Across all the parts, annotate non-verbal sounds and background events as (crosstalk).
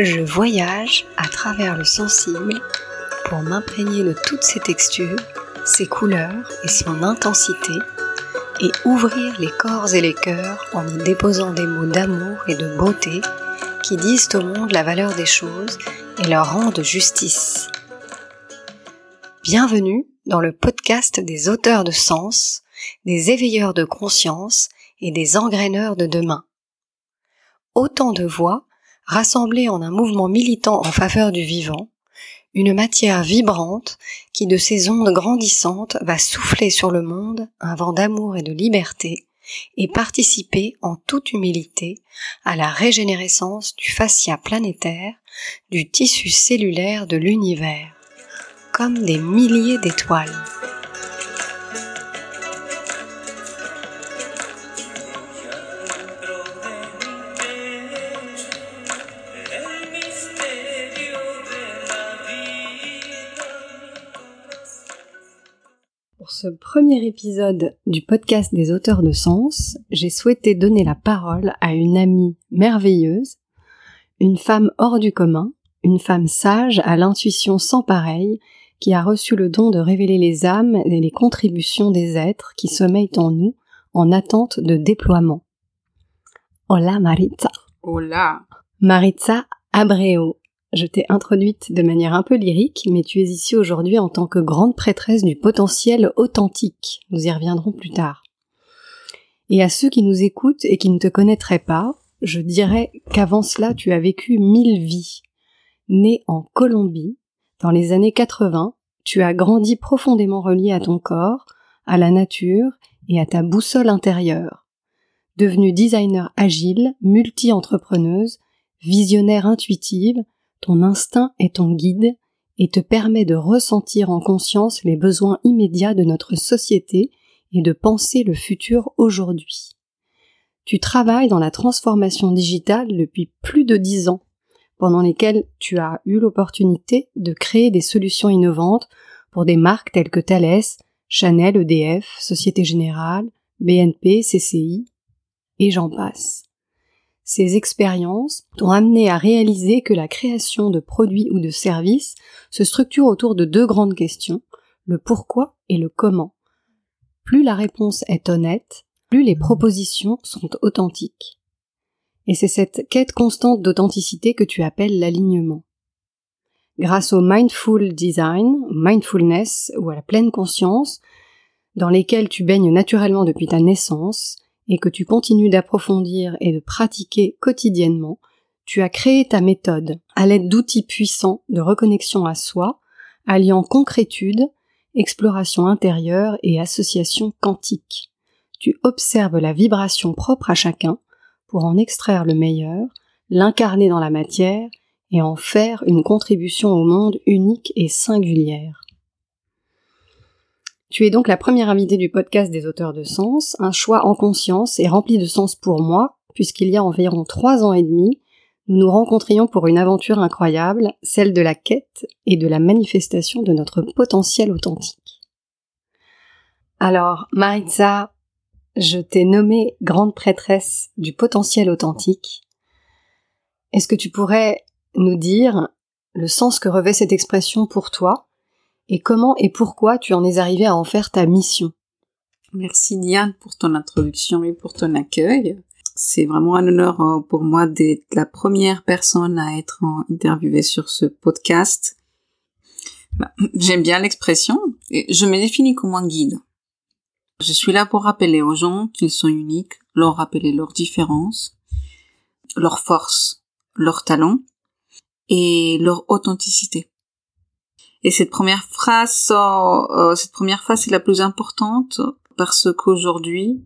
Je voyage à travers le sensible pour m'imprégner de toutes ses textures, ses couleurs et son intensité et ouvrir les corps et les cœurs en y déposant des mots d'amour et de beauté qui disent au monde la valeur des choses et leur rendent justice. Bienvenue dans le podcast des auteurs de sens, des éveilleurs de conscience et des engraineurs de demain. Autant de voix rassemblées en un mouvement militant en faveur du vivant, une matière vibrante qui de ses ondes grandissantes va souffler sur le monde un vent d'amour et de liberté et participer en toute humilité à la régénérescence du fascia planétaire, du tissu cellulaire de l'univers, comme des milliers d'étoiles. Ce premier épisode du podcast des auteurs de sens, j'ai souhaité donner la parole à une amie merveilleuse, une femme hors du commun, une femme sage à l'intuition sans pareille, qui a reçu le don de révéler les âmes et les contributions des êtres qui sommeillent en nous en attente de déploiement. Hola Maritza. Hola. Maritza Abreu je t'ai introduite de manière un peu lyrique, mais tu es ici aujourd'hui en tant que grande prêtresse du potentiel authentique. Nous y reviendrons plus tard. Et à ceux qui nous écoutent et qui ne te connaîtraient pas, je dirais qu'avant cela tu as vécu mille vies. Né en Colombie, dans les années 80, tu as grandi profondément relié à ton corps, à la nature et à ta boussole intérieure. Devenue designer agile, multi-entrepreneuse, visionnaire intuitive, ton instinct est ton guide et te permet de ressentir en conscience les besoins immédiats de notre société et de penser le futur aujourd'hui. Tu travailles dans la transformation digitale depuis plus de dix ans, pendant lesquels tu as eu l'opportunité de créer des solutions innovantes pour des marques telles que Thales, Chanel, EDF, Société Générale, BNP, CCI, et j'en passe. Ces expériences t'ont amené à réaliser que la création de produits ou de services se structure autour de deux grandes questions, le pourquoi et le comment. Plus la réponse est honnête, plus les propositions sont authentiques. Et c'est cette quête constante d'authenticité que tu appelles l'alignement. Grâce au mindful design, mindfulness ou à la pleine conscience, dans lesquels tu baignes naturellement depuis ta naissance, et que tu continues d'approfondir et de pratiquer quotidiennement, tu as créé ta méthode à l'aide d'outils puissants de reconnexion à soi, alliant concrétude, exploration intérieure et association quantique. Tu observes la vibration propre à chacun pour en extraire le meilleur, l'incarner dans la matière et en faire une contribution au monde unique et singulière. Tu es donc la première invitée du podcast des auteurs de sens, un choix en conscience et rempli de sens pour moi, puisqu'il y a environ trois ans et demi, nous nous rencontrions pour une aventure incroyable, celle de la quête et de la manifestation de notre potentiel authentique. Alors, Maritza, je t'ai nommée grande prêtresse du potentiel authentique. Est-ce que tu pourrais nous dire le sens que revêt cette expression pour toi? Et comment et pourquoi tu en es arrivé à en faire ta mission? Merci Diane pour ton introduction et pour ton accueil. C'est vraiment un honneur euh, pour moi d'être la première personne à être interviewée sur ce podcast. Bah, j'aime bien l'expression et je me définis comme un guide. Je suis là pour rappeler aux gens qu'ils sont uniques, leur rappeler leurs différences, leurs forces, leurs talents et leur authenticité. Et cette première phrase, euh, cette première phrase est la plus importante parce qu'aujourd'hui,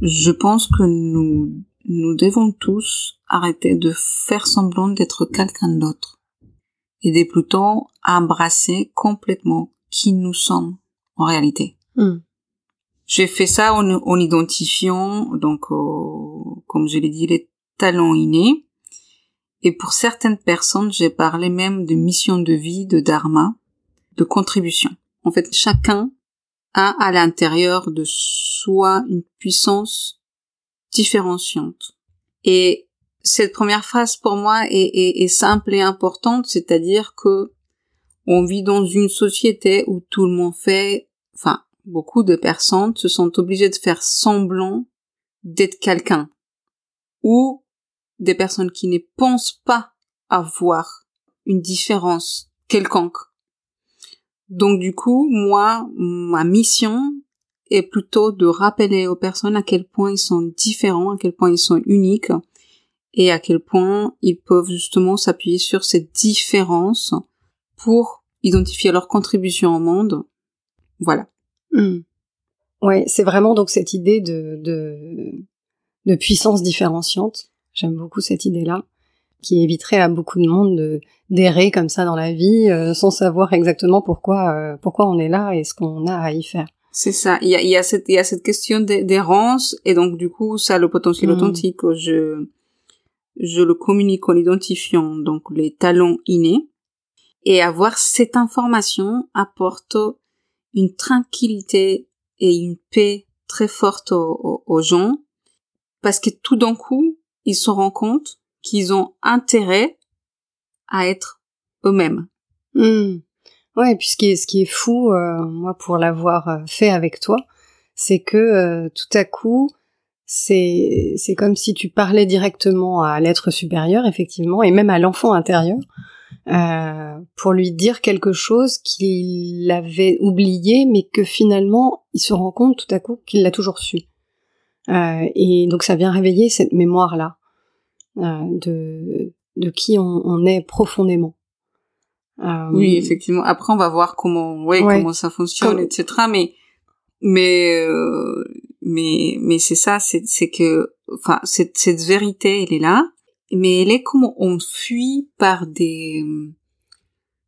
je pense que nous, nous devons tous arrêter de faire semblant d'être quelqu'un d'autre et de plutôt embrasser complètement qui nous sommes en réalité. Hmm. J'ai fait ça en, en identifiant, donc, euh, comme je l'ai dit, les talents innés et pour certaines personnes, j'ai parlé même de mission de vie, de dharma, de contribution. En fait, chacun a à l'intérieur de soi une puissance différenciante. Et cette première phrase pour moi est, simple et importante, c'est-à-dire que on vit dans une société où tout le monde fait, enfin, beaucoup de personnes se sont obligées de faire semblant d'être quelqu'un. Ou des personnes qui ne pensent pas avoir une différence quelconque. Donc du coup, moi, ma mission est plutôt de rappeler aux personnes à quel point ils sont différents, à quel point ils sont uniques et à quel point ils peuvent justement s'appuyer sur cette différence pour identifier leur contribution au monde. Voilà. Hmm. Ouais, c'est vraiment donc cette idée de, de, de puissance différenciante. J'aime beaucoup cette idée-là, qui éviterait à beaucoup de monde de d'errer comme ça dans la vie euh, sans savoir exactement pourquoi euh, pourquoi on est là et ce qu'on a à y faire. C'est ça. Il y a, il y a cette il y a cette question d'errance et donc du coup ça le potentiel Mm. authentique. Je je le communique en identifiant donc les talents innés et avoir cette information apporte une tranquillité et une paix très forte aux, aux- aux gens parce que tout d'un coup ils se rendent compte qu'ils ont intérêt à être eux-mêmes. Hmm. Ouais, puis ce qui est, fou, euh, moi, pour l'avoir euh, fait avec toi, c'est que euh, tout à coup, c'est c'est comme si tu parlais directement à l'être supérieur, effectivement, et même à l'enfant intérieur, pour lui dire quelque chose qu'il avait oublié, mais que finalement, il se rend compte tout à coup qu'il l'a toujours su. Euh, et donc ça vient réveiller cette mémoire-là euh, de, de qui on, on est profondément. Euh, Oui, effectivement. Après, on va voir comment, ouais, Ouais. comment ça fonctionne, Comme- etc. Mais, mais, euh, mais, mais c'est ça, c'est, c'est que, enfin, cette, cette vérité, elle est là, mais elle est comme on fuit par des,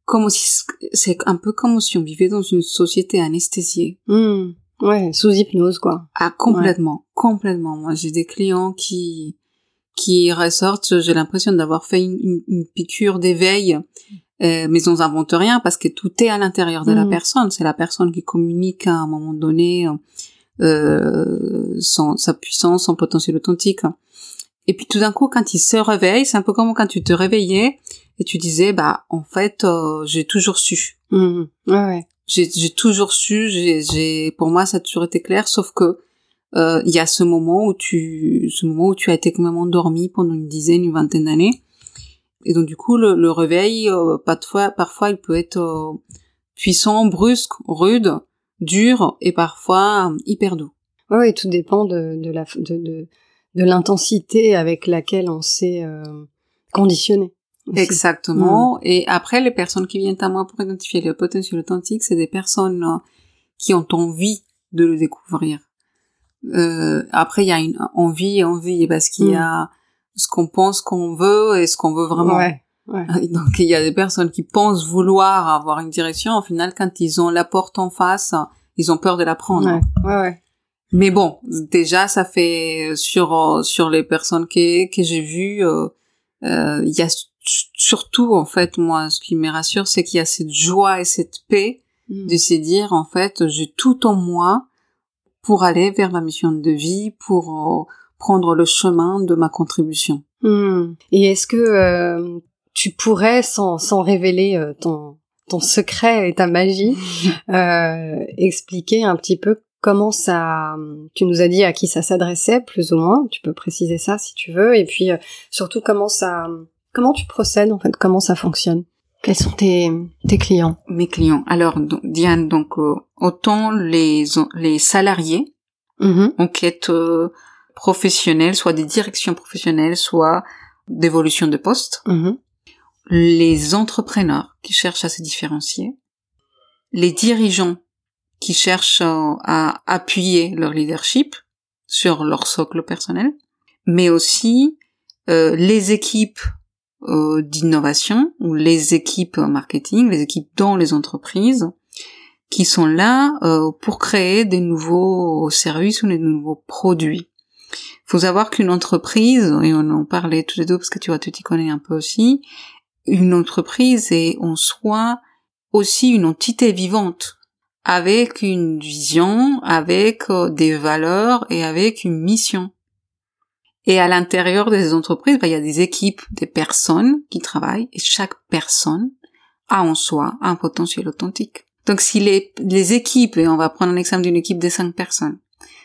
comme si, c'est un peu comme si on vivait dans une société anesthésiée. Hmm. Ouais, sous hypnose, quoi. Ah, complètement, complètement. Moi, j'ai des clients qui, qui ressortent, j'ai l'impression d'avoir fait une, une, une piqûre d'éveil, euh, mais on n'invente rien parce que tout est à l'intérieur de la Mhm. personne. C'est la personne qui communique à un moment donné euh, son, sa puissance, son potentiel authentique. Et puis tout d'un coup, quand il se réveille, c'est un peu comme quand tu te réveillais et tu disais, bah en fait, euh, j'ai toujours su Hmm. Ouais, ouais. J'ai toujours su j'ai pour moi ça a toujours été clair sauf que euh, il y a ce moment où tu ce moment où tu as été même endormi pendant une dizaine une vingtaine d'années et donc du coup le, le réveil euh, parfois parfois il peut être euh, puissant brusque rude dur et parfois hyper doux Ouais, ouais, tout dépend de, de la de, de, de l'intensité avec laquelle on s'est euh, conditionné. Aussi. Exactement. Et après, les personnes qui viennent à moi pour identifier le potentiel authentique, c'est des personnes euh, qui ont envie de le découvrir. Euh, après, il y a une envie et envie parce qu'il y a ce qu'on pense qu'on veut et ce qu'on veut vraiment. Ouais, ouais. (laughs) Donc, il y a des personnes qui pensent vouloir avoir une direction. Au final, quand ils ont la porte en face, ils ont peur de la prendre. Ouais, ouais, ouais. Mais bon, déjà, ça fait sur euh, sur les personnes que que j'ai vues, euh, euh, il y a surtout en fait moi, ce qui me rassure, c'est qu'il y a cette joie et cette paix Hmm. de se dire en fait, j'ai tout en moi pour aller vers ma mission de vie, pour euh, prendre le chemin de ma contribution. Hmm. Et est-ce que euh, tu pourrais, sans, sans révéler euh, ton, ton secret et ta magie, (laughs) expliquer un petit peu comment ça... Tu nous as dit à qui ça s'adressait, plus ou moins. Tu peux préciser ça si tu veux. Et puis, surtout, comment ça... Comment tu procèdes, en fait? Comment ça fonctionne? Quels sont tes, tes clients? Mes clients. Alors donc, Diane, donc euh, autant les les salariés Mhm. en quête euh, professionnelle, soit des directions professionnelles, soit d'évolution de poste, Mhm. les entrepreneurs qui cherchent à se différencier, les dirigeants qui cherchent euh, à appuyer leur leadership sur leur socle personnel, mais aussi euh, les équipes euh, d'innovation ou les équipes marketing, les équipes dans les entreprises qui sont là euh, pour créer des nouveaux services ou des nouveaux produits. Il faut savoir qu'une entreprise, et on en parlait tous les deux parce que tu vois, tu t'y connais un peu aussi, une entreprise est en soi aussi une entité vivante avec une vision, avec euh, des valeurs et avec une mission. Et à l'intérieur des entreprises, bah, il y a des équipes, des personnes qui travaillent, et chaque personne a en soi un potentiel authentique. Donc si les, équipes, et on va prendre un exemple d'une équipe de cinq personnes,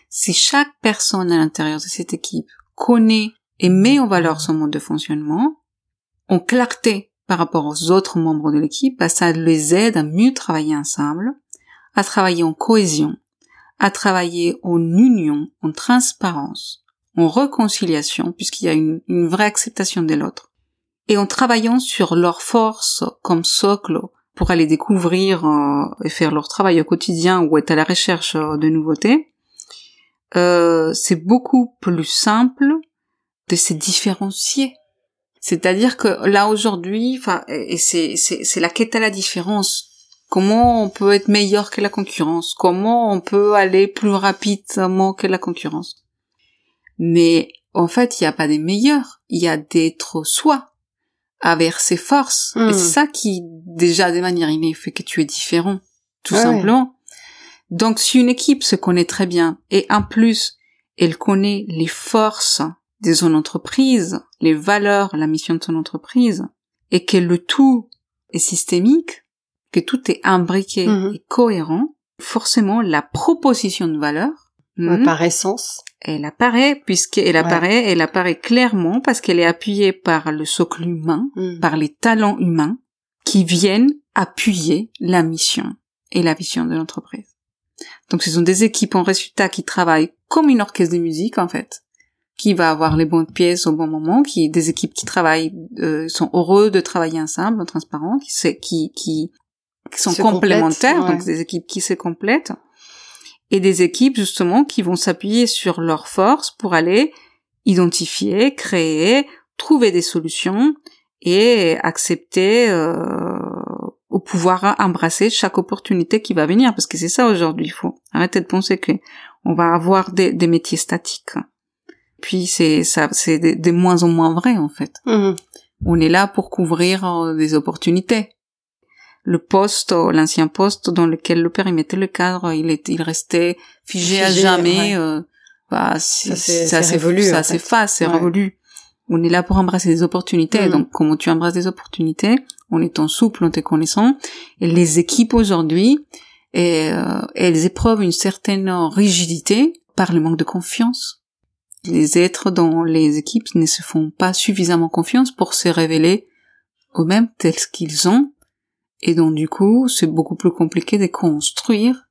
si chaque personne à l'intérieur de cette équipe connaît et met en valeur son mode de fonctionnement, en clarté par rapport aux autres membres de l'équipe, bah, ça les aide à mieux travailler ensemble, à travailler en cohésion, à travailler en union, en transparence, en réconciliation, puisqu'il y a une, vraie acceptation de l'autre, et en travaillant sur leurs forces comme socle pour aller découvrir euh, et faire leur travail au quotidien ou être à la recherche euh, de nouveautés, euh, c'est beaucoup plus simple de se différencier. C'est-à-dire que là aujourd'hui, et c'est la quête à la différence. Comment on peut être meilleur que la concurrence? Comment on peut aller plus rapidement que la concurrence? Mais en fait, il n'y a pas des meilleurs. Il y a d'être soi avec ses forces. Et c'est hmm. ça qui, déjà, de manière innée, fait que tu es différent. Tout simplement. Donc, si une équipe se connaît très bien, et en plus, elle connaît les forces de son entreprise, les valeurs, la mission de son entreprise, et que le tout est systémique, que tout est imbriqué mhm. et cohérent, forcément, la proposition de valeur, hmm, par essence, elle apparaît puisqu'elle apparaît, elle apparaît clairement parce qu'elle est appuyée par le socle humain, hmm. par les talents humains qui viennent appuyer la mission et la vision de l'entreprise. Donc ce sont des équipes en résultat qui travaillent comme une orchestre de musique en fait, qui va avoir les bonnes pièces au bon moment, qui des équipes qui travaillent euh, sont heureux de travailler ensemble, en transparent, qui qui qui, qui sont complémentaires, donc des équipes qui se complètent et des équipes justement qui vont s'appuyer sur leurs forces pour aller identifier, créer, trouver des solutions et accepter euh, au pouvoir embrasser chaque opportunité qui va venir. Parce que c'est ça aujourd'hui il faut arrêter de penser que on va avoir des, des métiers statiques. Puis c'est ça c'est de, moins en moins vrai en fait. Mmh. on est là pour couvrir euh, des opportunités le poste l'ancien poste dans lequel le père il mettait le cadre il est il restait figé, à jamais euh, bah ça c'est ça ça c'est révolu on est là pour embrasser des opportunités. Mm. Donc, comment tu embrasses des opportunités? En étant souple, en te connaissant. Et les équipes aujourd'hui, euh, elles éprouvent une certaine rigidité par le manque de confiance. Les êtres dans les équipes ne se font pas suffisamment confiance pour se révéler eux-mêmes tels qu'ils ont. Et donc, du coup, c'est beaucoup plus compliqué de construire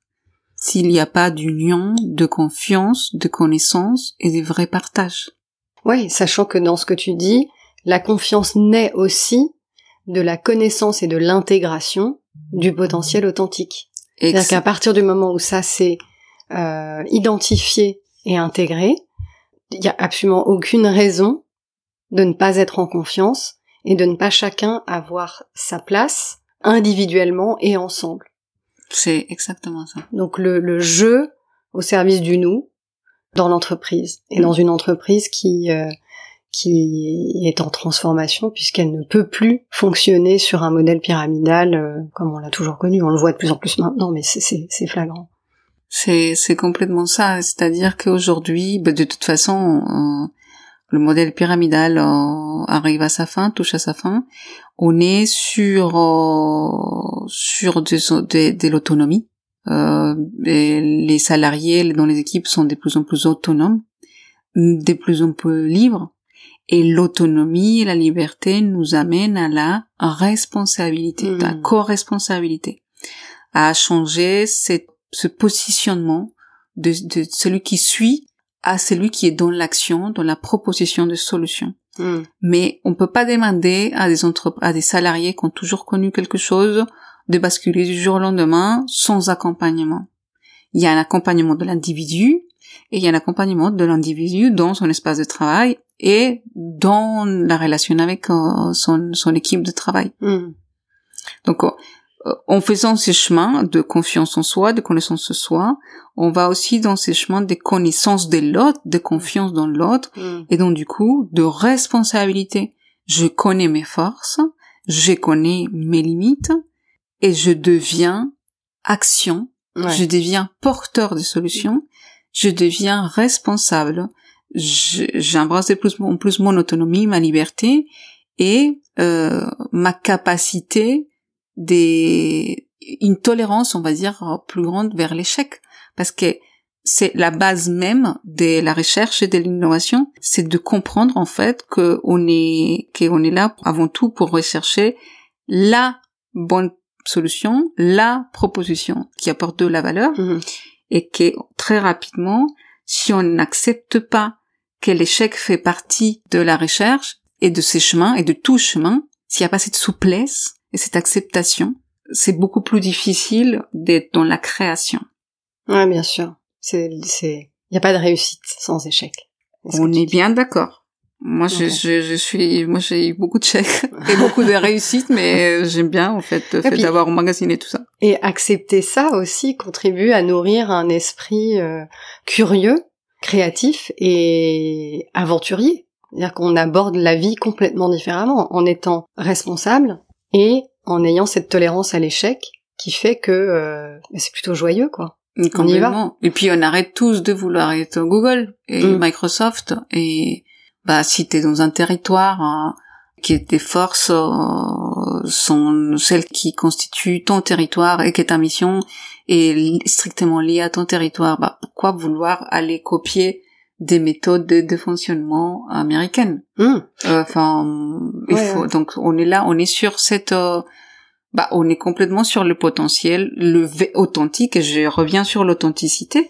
s'il n'y a pas d'union, de confiance, de connaissance et de vrais partages. Oui, sachant que dans ce que tu dis, la confiance naît aussi de la connaissance et de l'intégration du potentiel authentique. C'est-à-dire qu'à partir du moment où ça s'est euh, identifié et intégré, il n'y a absolument aucune raison de ne pas être en confiance et de ne pas chacun avoir sa place individuellement et ensemble. C'est exactement ça. Donc le, le jeu au service du nous, dans l'entreprise et dans une entreprise qui euh, qui est en transformation puisqu'elle ne peut plus fonctionner sur un modèle pyramidal euh, comme on l'a toujours connu. On le voit de plus en plus maintenant, mais c'est flagrant. C'est c'est complètement ça. C'est-à-dire qu'aujourd'hui, bah, de toute façon, euh, le modèle pyramidal arrive à sa fin, touche à sa fin. On est sur sur de, de l'autonomie euh, les salariés dans les équipes sont de plus en plus autonomes, de plus en plus libres, et l'autonomie et la liberté nous amènent à la responsabilité, à la hmm. co-responsabilité, à changer ce positionnement de, de, celui qui suit à celui qui est dans l'action, dans la proposition de solutions. Hmm. Mais on peut pas demander à des à des salariés qui ont toujours connu quelque chose de basculer du jour au lendemain sans accompagnement. Il y a un accompagnement de l'individu et il y a un accompagnement de l'individu dans son espace de travail et dans la relation avec euh, son, son, équipe de travail. Hmm. Donc, en faisant ces chemins de confiance en soi, de connaissance de soi, on va aussi dans ces chemins de connaissance de l'autre, de confiance dans l'autre, hmm. et donc du coup de responsabilité. Je connais mes forces, je connais mes limites, et je deviens action, je deviens porteur de solutions, je deviens responsable, j'embrasse de plus en plus mon autonomie, ma liberté et euh, ma capacité des une tolérance, on va dire, plus grande vers l'échec, parce que c'est la base même de la recherche et de l'innovation, c'est de comprendre en fait que on est qu'on est là avant tout pour rechercher la bonne solution, la proposition qui apporte de la valeur Mhm. et que très rapidement, si on n'accepte pas que l'échec fait partie de la recherche et de ses chemins et de tout chemin, s'il n'y a pas cette souplesse et cette acceptation, c'est beaucoup plus difficile d'être dans la création. Ouais, bien sûr. C'est, c'est, y a pas de réussite sans échec. On est bien d'accord. Moi, je, je, je suis, moi, j'ai eu beaucoup de chèques (laughs) et beaucoup de réussites, mais j'aime bien, en fait, le fait d'avoir emmagasiné tout ça. Et accepter ça aussi contribue à nourrir un esprit euh, curieux, créatif et aventurier. C'est-à-dire qu'on aborde la vie complètement différemment en étant responsable et en ayant cette tolérance à l'échec qui fait que euh, bah, c'est plutôt joyeux, quoi. On y va. Et puis on arrête tous de vouloir être Google et Mm. Microsoft. Et bah si t'es dans un territoire hein, qui tes forces euh, sont celles qui constituent ton territoire et que ta mission est strictement liée à ton territoire, bah pourquoi vouloir aller copier des méthodes de, de fonctionnement américaines Enfin, il Ouais, faut ouais. donc on est là, on est sur cette euh, bah, on est complètement sur le potentiel, le v- authentique, et je reviens sur l'authenticité.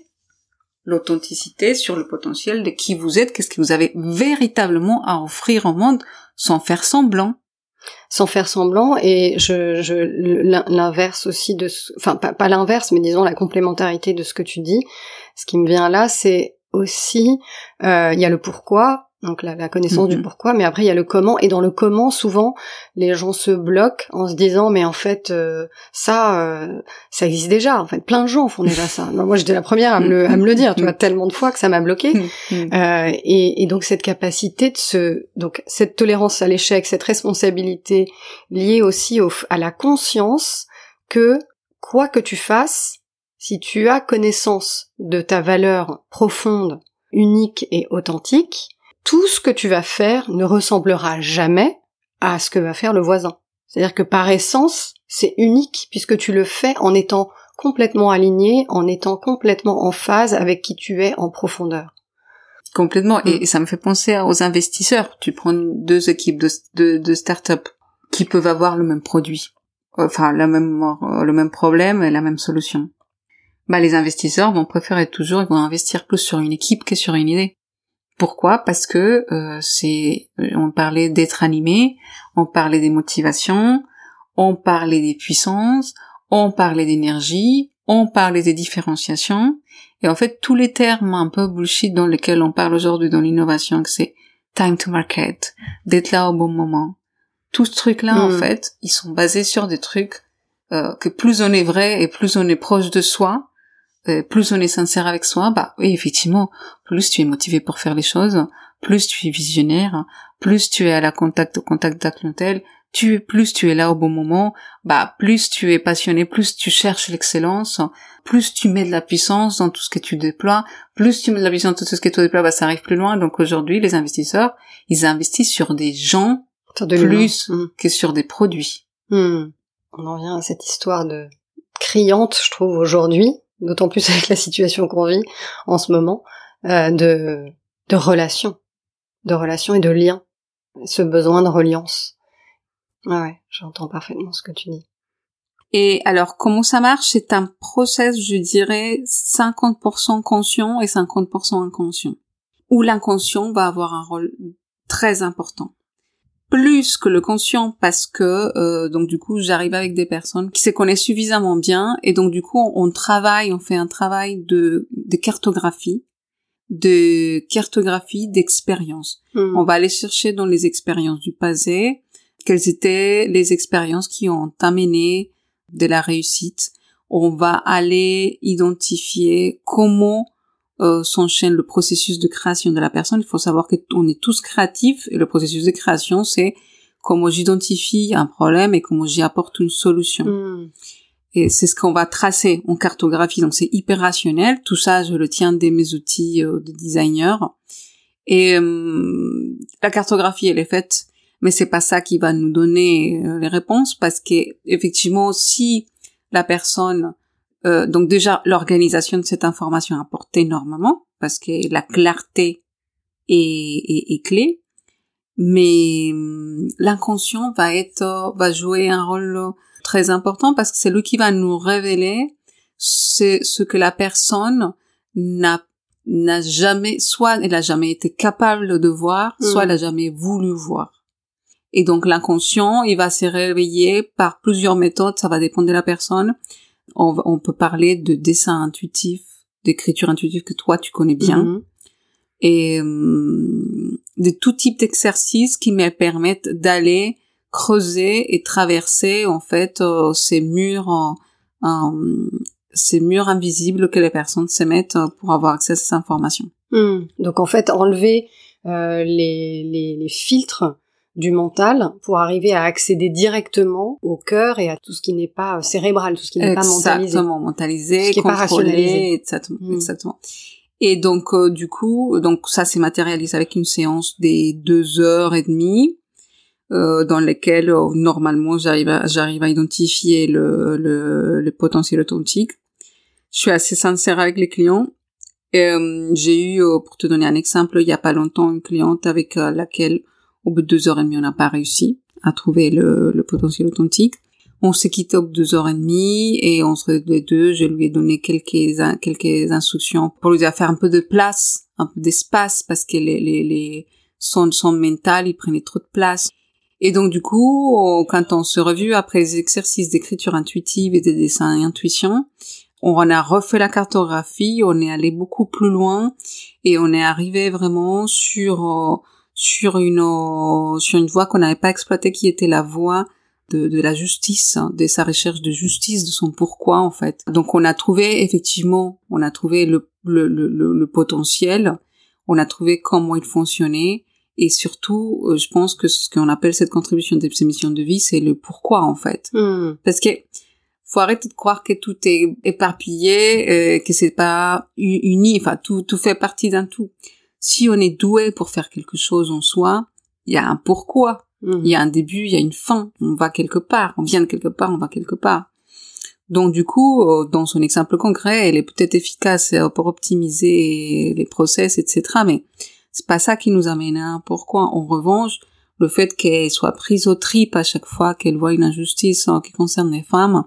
L'authenticité sur le potentiel de qui vous êtes, qu'est-ce que vous avez véritablement à offrir au monde, sans faire semblant. sans faire semblant et je, je l'in- l'inverse aussi de enfin pas, pas l'inverse mais disons la complémentarité de ce que tu dis ce qui me vient là c'est aussi euh, il y a le pourquoi donc la, la connaissance Mhm. du pourquoi mais après il y a le comment et dans le comment souvent les gens se bloquent en se disant mais en fait euh, ça euh, ça existe déjà. En fait plein de gens font déjà ça. (laughs) Non, moi j'étais la première à me le, à me le dire tu vois tellement de fois que ça m'a bloqué euh, et, et donc cette capacité de se, donc cette tolérance à l'échec, cette responsabilité liée aussi au, à la conscience que quoi que tu fasses, si tu as connaissance de ta valeur profonde, unique et authentique, tout ce que tu vas faire ne ressemblera jamais à ce que va faire le voisin. C'est-à-dire que par essence, c'est unique puisque tu le fais en étant complètement aligné, en étant complètement en phase avec qui tu es en profondeur. Complètement. Mm. Et ça me fait penser aux investisseurs. Tu prends deux équipes de, de, de start-up qui peuvent avoir le même produit. Enfin, le même, euh, le même problème et la même solution. Bah, les investisseurs vont préférer toujours, ils vont investir plus sur une équipe que sur une idée. Pourquoi? Parce que euh, c'est, on parlait d'être animé, on parlait des motivations, on parlait des puissances, on parlait d'énergie, on parlait des différenciations. Et en fait, tous les termes un peu bullshit dans lesquels on parle aujourd'hui dans l'innovation, que c'est time to market, d'être là au bon moment. Tout ce truc-là, en Mm. fait, ils sont basés sur des trucs euh, que plus on est vrai et plus on est proche de soi, euh, plus on est sincère avec soi, bah oui, effectivement, plus tu es motivé pour faire les choses, plus tu es visionnaire, plus tu es à la contact, au contact de clientèle, tu, plus tu es là au bon moment, bah plus tu es passionné, plus tu cherches l'excellence, plus tu mets de la puissance dans tout ce que tu déploies, plus tu mets de la puissance dans tout ce que tu déploies, bah ça arrive plus loin. Donc aujourd'hui, les investisseurs, ils investissent sur des gens de Plus. l'humain. que sur des produits. Mm. Mm. On en vient à cette histoire de criante, je trouve, aujourd'hui, d'autant plus (laughs) avec la situation qu'on vit en ce moment, euh, de, de relations, de relations et de liens, ce besoin de reliance. Ouais, ouais, j'entends parfaitement ce que tu dis. Et alors, comment ça marche? C'est un process, je dirais, 50% conscient et 50% inconscient. Où l'inconscient va avoir un rôle très important. Plus que le conscient parce que, euh, donc du coup, j'arrive avec des personnes qui se connaissent suffisamment bien et donc du coup, on, on travaille, on fait un travail de, de cartographie, de cartographie d'expérience. Mm. On va aller chercher dans les expériences du passé quelles étaient les expériences qui ont amené de la réussite. On va aller identifier comment euh, s'enchaîne le processus de création de la personne. Il faut savoir qu'on est tous créatifs et le processus de création, c'est comment j'identifie un problème et comment j'y apporte une solution. Mm. Et c'est ce qu'on va tracer en cartographie. Donc c'est hyper rationnel. Tout ça, je le tiens de mes outils euh, de designer. Et euh, la cartographie, elle est faite, mais c'est pas ça qui va nous donner euh, les réponses parce que effectivement, si la personne, euh, donc déjà l'organisation de cette information apporte énormément parce que la clarté est, est, est clé, mais hum, l'inconscient va être, va jouer un rôle très important parce que c'est lui qui va nous révéler c'est ce que la personne n'a n'a jamais, soit elle a jamais été capable de voir, soit mm. elle a jamais voulu voir. Et donc l'inconscient, il va se réveiller par plusieurs méthodes, ça va dépendre de la personne. On, on peut parler de dessin intuitif, d'écriture intuitive que toi tu connais bien, mm-hmm. et hum, de tout type d'exercices qui me permettent d'aller creuser et traverser en fait euh, ces murs ces murs invisibles que les personnes se mettent euh, pour avoir accès à ces informations. Hmm. Donc en fait, enlever euh, les, les, les, filtres du mental pour arriver à accéder directement au cœur et à tout ce qui n'est pas euh, cérébral, tout ce qui n'est pas mentalisé. Exactement, mentalisé, ce contrôlé, exactement, hmm. exactement. Et donc euh, du coup, donc ça s'est matérialisé avec une séance des deux heures et demie. Euh, dans lesquelles normalement j'arrive à, j'arrive à identifier le, le, le potentiel authentique je suis assez sincère avec les clients. Euh, j'ai eu, euh, pour te donner un exemple, il y a pas longtemps, une cliente avec euh, laquelle, au bout de deux heures et demie, on n'a pas réussi à trouver le, le potentiel authentique. On s'est quitté au bout de deux heures et demie et se les deux, je lui ai donné quelques, quelques instructions pour lui faire un peu de place, un peu d'espace parce que les, les, les son, son mental, il prenait trop de place. Et donc du coup, quand on se revu après les exercices d'écriture intuitive et des dessins et intuition, on a refait la cartographie, on est allé beaucoup plus loin et on est arrivé vraiment sur euh, sur une euh, sur une voie qu'on n'avait pas exploitée qui était la voie de, de la justice, hein, de sa recherche de justice, de son pourquoi en fait. Donc on a trouvé effectivement, on a trouvé le, le, le, le potentiel, on a trouvé comment il fonctionnait et surtout, euh, je pense que ce qu'on appelle cette contribution de ces missions de vie, c'est le pourquoi en fait. Hmm. Parce que faut arrêter de croire que tout est éparpillé, euh, que c'est pas uni, enfin tout tout fait partie d'un tout. Si on est doué pour faire quelque chose en soi, il y a un pourquoi, mhm. il y a un début, il y a une fin, on va quelque part, on vient de quelque part, on va quelque part. Donc du coup, euh, dans son exemple concret, elle est peut-être efficace euh, pour optimiser les process, etc. Mais c'est pas ça qui nous amène à un pourquoi? En revanche, le fait qu'elle soit prise au trip à chaque fois qu'elle voit une injustice qui concerne les femmes,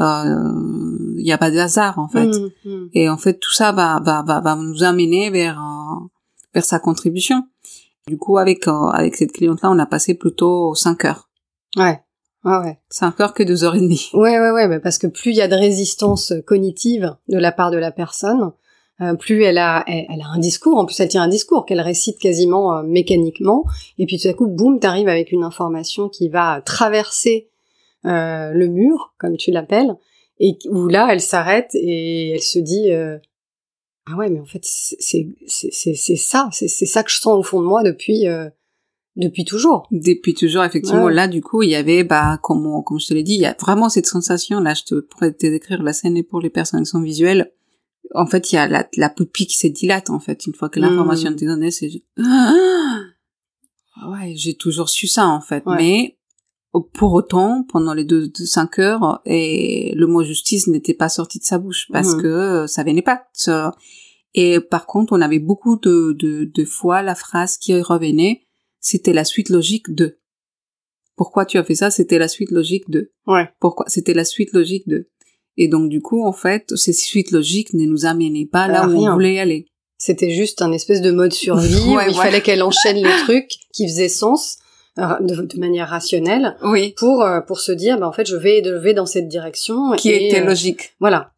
il euh, n'y a pas de hasard en fait. Mm, mm. Et en fait, tout ça va va va, va nous amener vers euh, vers sa contribution. Du coup, avec euh, avec cette cliente-là, on a passé plutôt 5 heures. Ouais. Ouais, ouais. 5 heures que 2 heures et demie. (laughs) Ouais, ouais, ouais, parce que plus il y a de résistance cognitive de la part de la personne, plus elle a, elle, a un discours. En plus, elle tient un discours qu'elle récite quasiment mécaniquement. Et puis tout à coup, boum, t'arrives avec une information qui va traverser euh, le mur, comme tu l'appelles, et où là, elle s'arrête et elle se dit euh, ah ouais, mais en fait, c'est c'est c'est ça, c'est c'est ça que je sens au fond de moi depuis euh, depuis toujours. Depuis toujours, effectivement. Là, du coup, il y avait, bah, comme, comme je te l'ai dit, il y a vraiment cette sensation. Là, je te pourrais te décrire la scène et pour les personnes qui sont visuelles. En fait, il y a la, la pupille qui se dilate, en fait, une fois que l'information mmh. est donnée, c'est... (gasps) Ah ouais, j'ai toujours su ça, en fait. Mais pour autant, pendant les deux, cinq heures, et le mot justice n'était pas sorti de sa bouche parce mmh. que euh, ça venait pas. Et par contre, on avait beaucoup de, de, de fois la phrase qui revenait, c'était la suite logique de. Pourquoi tu as fait ça? C'était la suite logique de. Ouais. Pourquoi? C'était la suite logique de. Et donc du coup, en fait, ces suites logiques ne nous amenaient pas là où on voulait aller. C'était juste un espèce de mode survie (laughs) où il fallait qu'elle enchaîne les trucs qui faisaient sens de, manière rationnelle oui. pour euh, pour se dire ben en fait je vais je vais dans cette direction qui était euh, logique. voilà.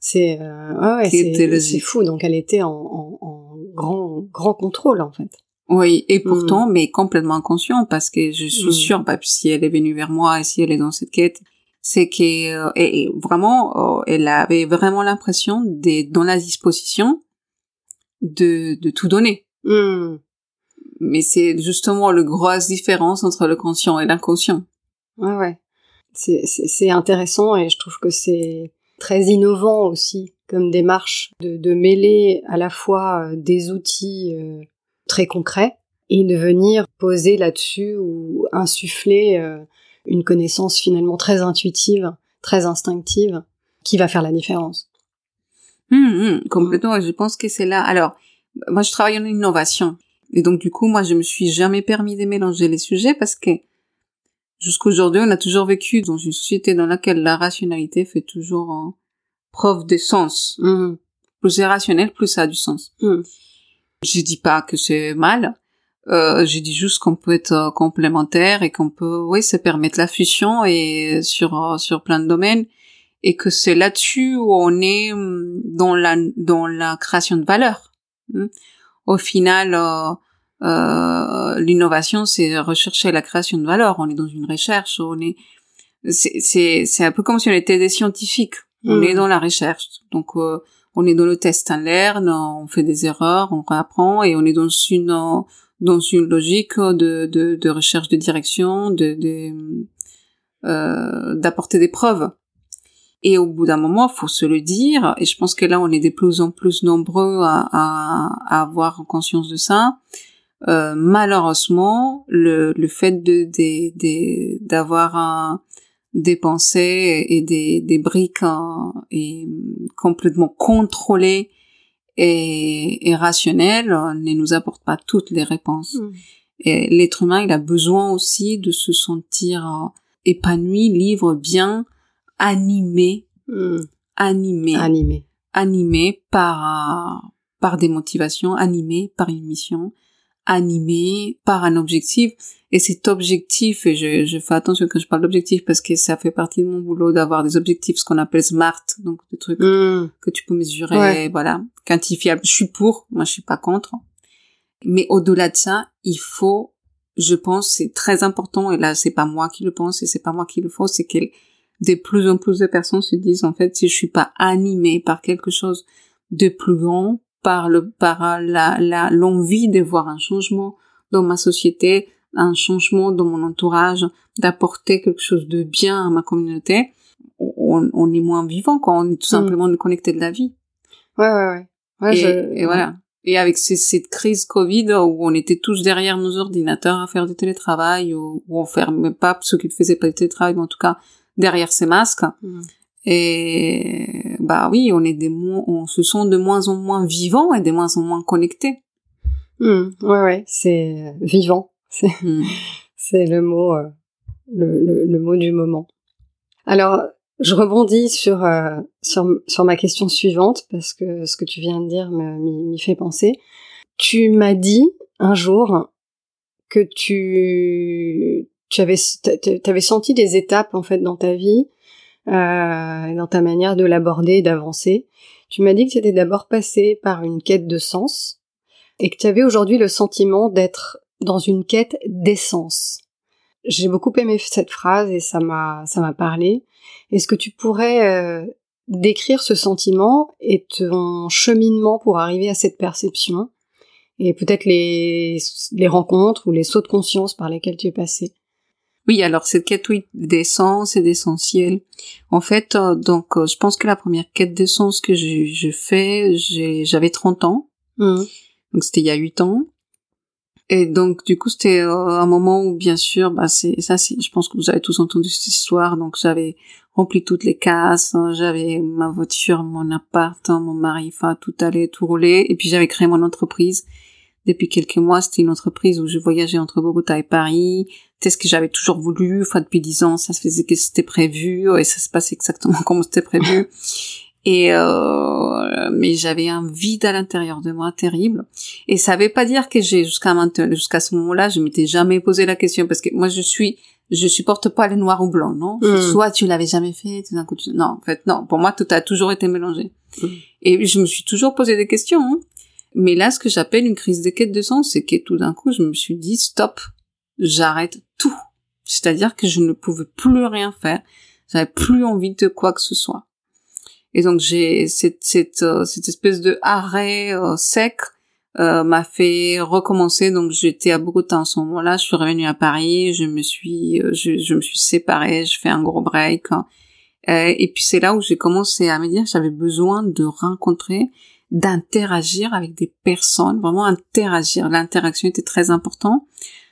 C'est euh, ouais, c'est fou. Donc elle était en, en, en, grand grand contrôle en fait. Oui et pourtant mm. mais complètement inconscient parce que je suis mm. sûre bah, si elle est venue vers moi et si elle est dans cette quête c'est que et, vraiment elle avait vraiment l'impression d'être dans la disposition de de tout donner. Mm mais c'est justement le grosse différence entre le conscient et l'inconscient. Ouais, ouais. C'est intéressant et je trouve que c'est très innovant aussi comme démarche de, de mêler à la fois euh, des outils euh, très concret et de venir poser là-dessus ou insuffler euh, une connaissance finalement très intuitive, très instinctive, qui va faire la différence. Hum, complètement. Je pense que c'est là. Alors, moi, je travaille en innovation. Et donc, du coup, moi, je me suis jamais permis de mélanger les sujets parce que jusqu'aujourd'hui, on a toujours vécu dans une société dans laquelle la rationalité fait toujours euh, preuve de sens. Mmh. Plus c'est rationnel, plus ça a du sens. Mmh. Je dis pas que c'est mal. Euh, je dis juste qu'on peut être euh, complémentaire et qu'on peut, oui, se permettre la fusion et sur euh, sur plein de domaines et que c'est là-dessus où on est hum, dans la dans la création de valeur. Hum. Au final, euh, euh, l'innovation, c'est rechercher la création de valeur. On est dans une recherche, on est c'est c'est c'est un peu comme si on était des scientifiques. On Mm. est dans la recherche, donc euh, on est dans le test and learn, on fait des erreurs, on réapprend et on est dans une dans une logique de de, de recherche de direction, de, de euh, d'apporter des preuves. Et au bout d'un moment, faut se le dire. Et je pense que là, on est de plus en plus nombreux à, à, à avoir conscience de ça. Euh, malheureusement, le, le fait de de- de- d'avoir un- des pensées et des, des briques hein, et complètement contrôlées et, et rationnelles euh, ne nous apporte pas toutes les réponses. Mmh. Et l'être humain, il a besoin aussi de se sentir euh, épanoui, libre, bien, animé, Mmh. animé, Animé. animé par euh, par des motivations, animé par une mission, animé par un objectif. Et cet objectif, et je, je fais attention quand je parle d'objectif parce que ça fait partie de mon boulot d'avoir des objectifs, ce qu'on appelle SMART, donc des trucs Mmh. que tu peux mesurer, Ouais. voilà, quantifiable. Je suis pour, moi je suis pas contre. Mais au-delà de ça, il faut, je pense, c'est très important, et là c'est pas moi qui le pense, et c'est pas moi qui le faut, c'est que de plus en plus de personnes se disent, en fait, si je suis pas animée par quelque chose de plus grand, par le, par la, la, l'envie de voir un changement dans ma société, un changement dans mon entourage, d'apporter quelque chose de bien à ma communauté, on, on est moins vivant quand on est tout Mm. simplement déconnecté de la vie. Ouais, ouais, ouais. Ouais, et, je- et voilà. Et avec ces- cette crise Covid où on était tous derrière nos ordinateurs à faire du télétravail, ou, ou on fermait pas ceux qui ne faisaient pas du télétravail, mais en tout cas derrière ces masques. Mmh. Et bah oui, on est des on se sent de moins en moins vivants et de moins en moins connectés. Mmh. Ouais, ouais. C'est euh, vivant. (laughs) C'est Hmm. C'est le mot, euh, le, le, le mot du moment. Alors, je rebondis sur, euh, sur, sur ma question suivante parce que ce que tu viens de dire m'y fait penser. Tu m'as dit un jour que tu, tu avais, avais senti des étapes en fait dans ta vie, euh, dans ta manière de l'aborder d'avancer. Tu m'as dit que tu étais d'abord passé par une quête de sens et que tu avais aujourd'hui le sentiment d'être dans une quête d'essence. J'ai beaucoup aimé cette phrase et ça m'a ça m'a parlé. Est-ce que tu pourrais euh, décrire ce sentiment et ton cheminement pour arriver à cette perception et peut-être les les rencontres ou les sauts de conscience par lesquels tu es passé? Oui, alors cette quête oui, d'essence et d'essentiel. En fait, euh, donc euh, je pense que la première quête d'essence que je, je fais, j'avais 30 ans. Mmh. Donc c'était il y a huit ans. Et donc du coup c'était euh, un moment où bien sûr, bah c'est ça, c'est, je pense que vous avez tous entendu cette histoire. Donc j'avais rempli toutes les cases, hein, j'avais ma voiture, mon appart, hein, mon mari, enfin tout allait, tout roulait. Et puis j'avais créé mon entreprise. Depuis quelques mois, c'était une entreprise où je voyageais entre Bogota et Paris. C'était ce que j'avais toujours voulu. Enfin depuis dix ans, ça se faisait que c'était prévu et ça se passait exactement (laughs) comme c'était prévu. Et euh, mais j'avais un vide à l'intérieur de moi terrible. Et ça veut pas dire que j'ai jusqu'à maintenant, jusqu'à ce moment-là, je m'étais jamais posé la question parce que moi je suis, je supporte pas les noirs ou blancs, non? Mm. Soit tu l'avais jamais fait, tout d'un coup, tu... non, en fait non. Pour moi, tout a toujours été mélangé. Mm. Et je me suis toujours posé des questions. hein. Mais là, ce que j'appelle une crise de quête de sens, c'est que tout d'un coup, je me suis dit stop, j'arrête tout. C'est-à-dire que je ne pouvais plus rien faire. J'avais plus envie de quoi que ce soit. Et donc j'ai cette cette euh, cette espèce de arrêt euh, sec euh, m'a fait recommencer. Donc j'étais à Bogota en ce moment-là, je suis revenue à Paris, je me suis euh, je, je me suis séparée, je fais un gros break. et puis c'est là où j'ai commencé à me dire j'avais besoin de rencontrer d'interagir avec des personnes, vraiment interagir. L'interaction était très importante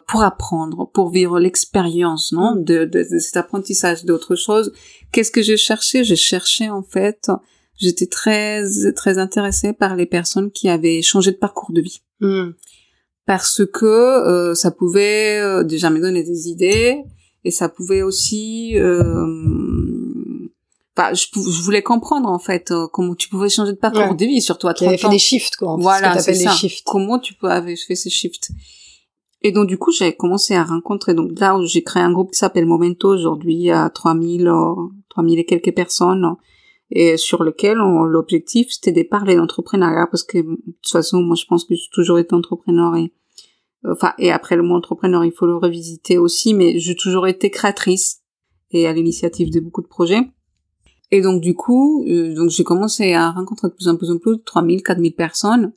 pour apprendre, pour vivre l'expérience, non, mm. de, de, de, cet apprentissage d'autre chose. Qu'est-ce que j'ai cherché? J'ai cherché en fait, j'étais très très intéressée par les personnes qui avaient changé de parcours de vie, mm. parce que euh, ça pouvait euh, déjà me donner des idées et ça pouvait aussi euh, Enfin, je, je, voulais comprendre en fait euh, comment tu pouvais changer de parcours de vie, surtout à 30 ans. fait des shifts quoi. Voilà, c'est ça. Shifts. Comment tu peux avoir fait ces shifts? Et donc du coup, j'ai commencé à rencontrer donc là où j'ai créé un groupe qui s'appelle Momento aujourd'hui à 3000 euh, 3000 et quelques personnes et sur lequel l'objectif c'était de parler d'entrepreneuriat parce que de toute façon moi je pense que j'ai toujours été entrepreneur et enfin et après le mot entrepreneur il faut le revisiter aussi mais j'ai toujours été créatrice et à l'initiative de beaucoup de projets et donc du coup, euh, donc j'ai commencé à rencontrer de plus en plus en plus 3000, 4000 personnes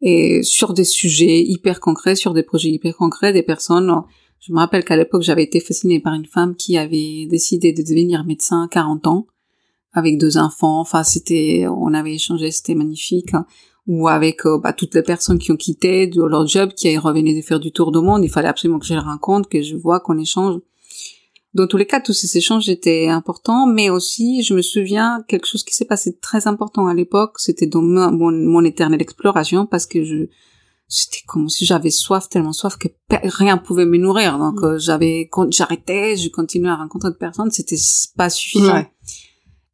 et sur des sujets hyper concrets, sur des projets hyper concrets, des personnes. Je me rappelle qu'à l'époque, j'avais été fascinée par une femme qui avait décidé de devenir médecin à 40 ans avec deux enfants. Enfin, c'était, on avait échangé, c'était magnifique. Ou avec euh, bah, toutes les personnes qui ont quitté leur job, qui revenaient de faire du tour du monde. Il fallait absolument que je les rencontre, que je vois, qu'on échange dans tous les cas, tous ces échanges étaient importants, mais aussi, je me souviens, quelque chose qui s'est passé très important à l'époque, c'était dans mon, mon, éternelle exploration, parce que je, c'était comme si j'avais soif, tellement soif que rien pouvait me nourrir. Donc, mm. euh, j'avais, j'arrêtais, je continuais à rencontrer des personnes, c'était pas suffisant.